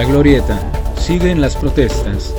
La Glorieta. Siguen las protestas.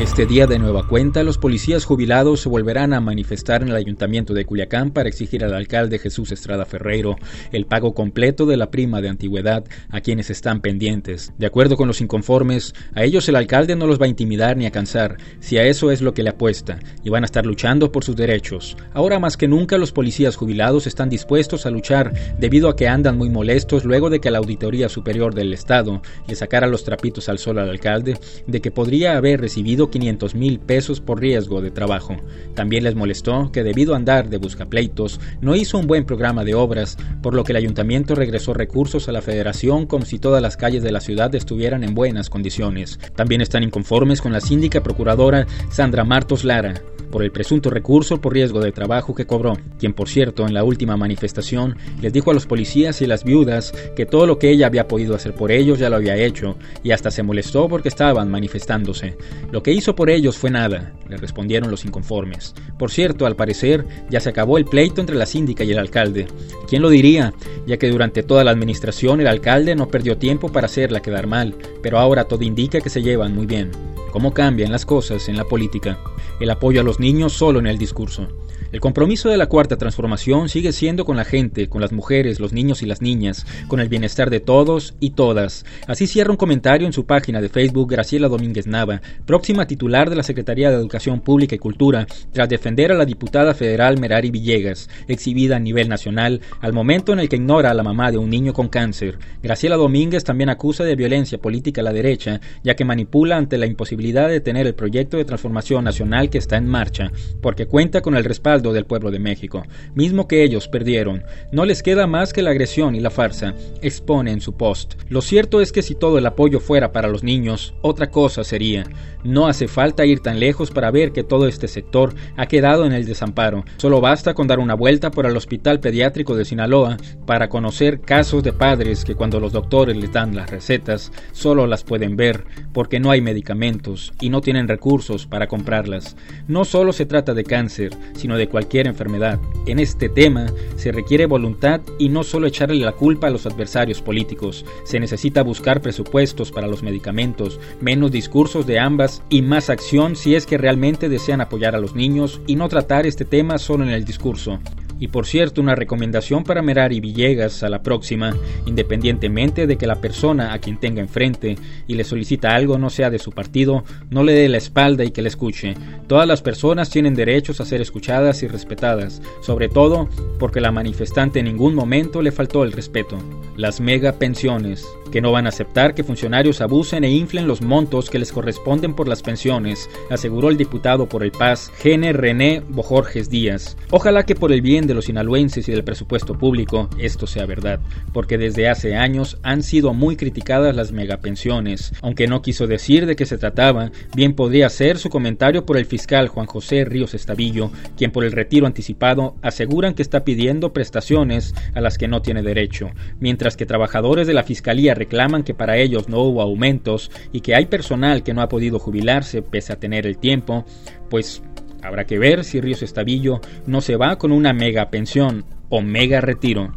Este día de nueva cuenta, los policías jubilados se volverán a manifestar en el ayuntamiento de Culiacán para exigir al alcalde Jesús Estrada Ferreiro el pago completo de la prima de antigüedad a quienes están pendientes. De acuerdo con los inconformes, a ellos el alcalde no los va a intimidar ni a cansar, si a eso es lo que le apuesta, y van a estar luchando por sus derechos. Ahora más que nunca los policías jubilados están dispuestos a luchar debido a que andan muy molestos luego de que la Auditoría Superior del Estado le sacara los trapitos al sol al alcalde de que podría haber recibido 500 mil pesos por riesgo de trabajo. También les molestó que debido a andar de buscapleitos no hizo un buen programa de obras, por lo que el ayuntamiento regresó recursos a la federación como si todas las calles de la ciudad estuvieran en buenas condiciones. También están inconformes con la síndica procuradora Sandra Martos Lara, por el presunto recurso por riesgo de trabajo que cobró, quien por cierto en la última manifestación les dijo a los policías y las viudas que todo lo que ella había podido hacer por ellos ya lo había hecho y hasta se molestó porque estaban manifestándose. Lo que hizo por ellos fue nada, le respondieron los inconformes. Por cierto, al parecer ya se acabó el pleito entre la síndica y el alcalde. ¿Quién lo diría? Ya que durante toda la administración el alcalde no perdió tiempo para hacerla quedar mal, pero ahora todo indica que se llevan muy bien. ¿Cómo cambian las cosas en la política? El apoyo a los niños solo en el discurso. El compromiso de la cuarta transformación sigue siendo con la gente, con las mujeres, los niños y las niñas, con el bienestar de todos y todas. Así cierra un comentario en su página de Facebook Graciela Domínguez Nava, próxima titular de la Secretaría de Educación Pública y Cultura, tras defender a la diputada federal Merari Villegas, exhibida a nivel nacional, al momento en el que ignora a la mamá de un niño con cáncer. Graciela Domínguez también acusa de violencia política a la derecha, ya que manipula ante la imposibilidad de tener el proyecto de transformación nacional que está en marcha, porque cuenta con el respaldo del pueblo de México, mismo que ellos perdieron. No les queda más que la agresión y la farsa, expone en su post. Lo cierto es que si todo el apoyo fuera para los niños, otra cosa sería. No hace falta ir tan lejos para ver que todo este sector ha quedado en el desamparo. Solo basta con dar una vuelta por el Hospital Pediátrico de Sinaloa para conocer casos de padres que cuando los doctores les dan las recetas, solo las pueden ver porque no hay medicamentos y no tienen recursos para comprarlas. No solo se trata de cáncer, sino de cualquier enfermedad. En este tema se requiere voluntad y no solo echarle la culpa a los adversarios políticos. Se necesita buscar presupuestos para los medicamentos, menos discursos de ambas y más acción si es que realmente desean apoyar a los niños y no tratar este tema solo en el discurso. Y por cierto, una recomendación para Merari Villegas a la próxima, independientemente de que la persona a quien tenga enfrente y le solicita algo no sea de su partido, no le dé la espalda y que le escuche. Todas las personas tienen derechos a ser escuchadas y respetadas, sobre todo porque la manifestante en ningún momento le faltó el respeto. Las mega pensiones, que no van a aceptar que funcionarios abusen e inflen los montos que les corresponden por las pensiones, aseguró el diputado por el Paz, Gene René Bojorges Díaz. Ojalá que por el bien de los sinaloenses y del presupuesto público esto sea verdad, porque desde hace años han sido muy criticadas las megapensiones. Aunque no quiso decir de qué se trataba, bien podría ser su comentario por el fiscal Juan José Ríos Estavillo, quien por el retiro anticipado aseguran que está pidiendo prestaciones a las que no tiene derecho, mientras que trabajadores de la Fiscalía reclaman que para ellos no hubo aumentos y que hay personal que no ha podido jubilarse pese a tener el tiempo, pues habrá que ver si Ríos Estavillo no se va con una mega pensión o mega retiro.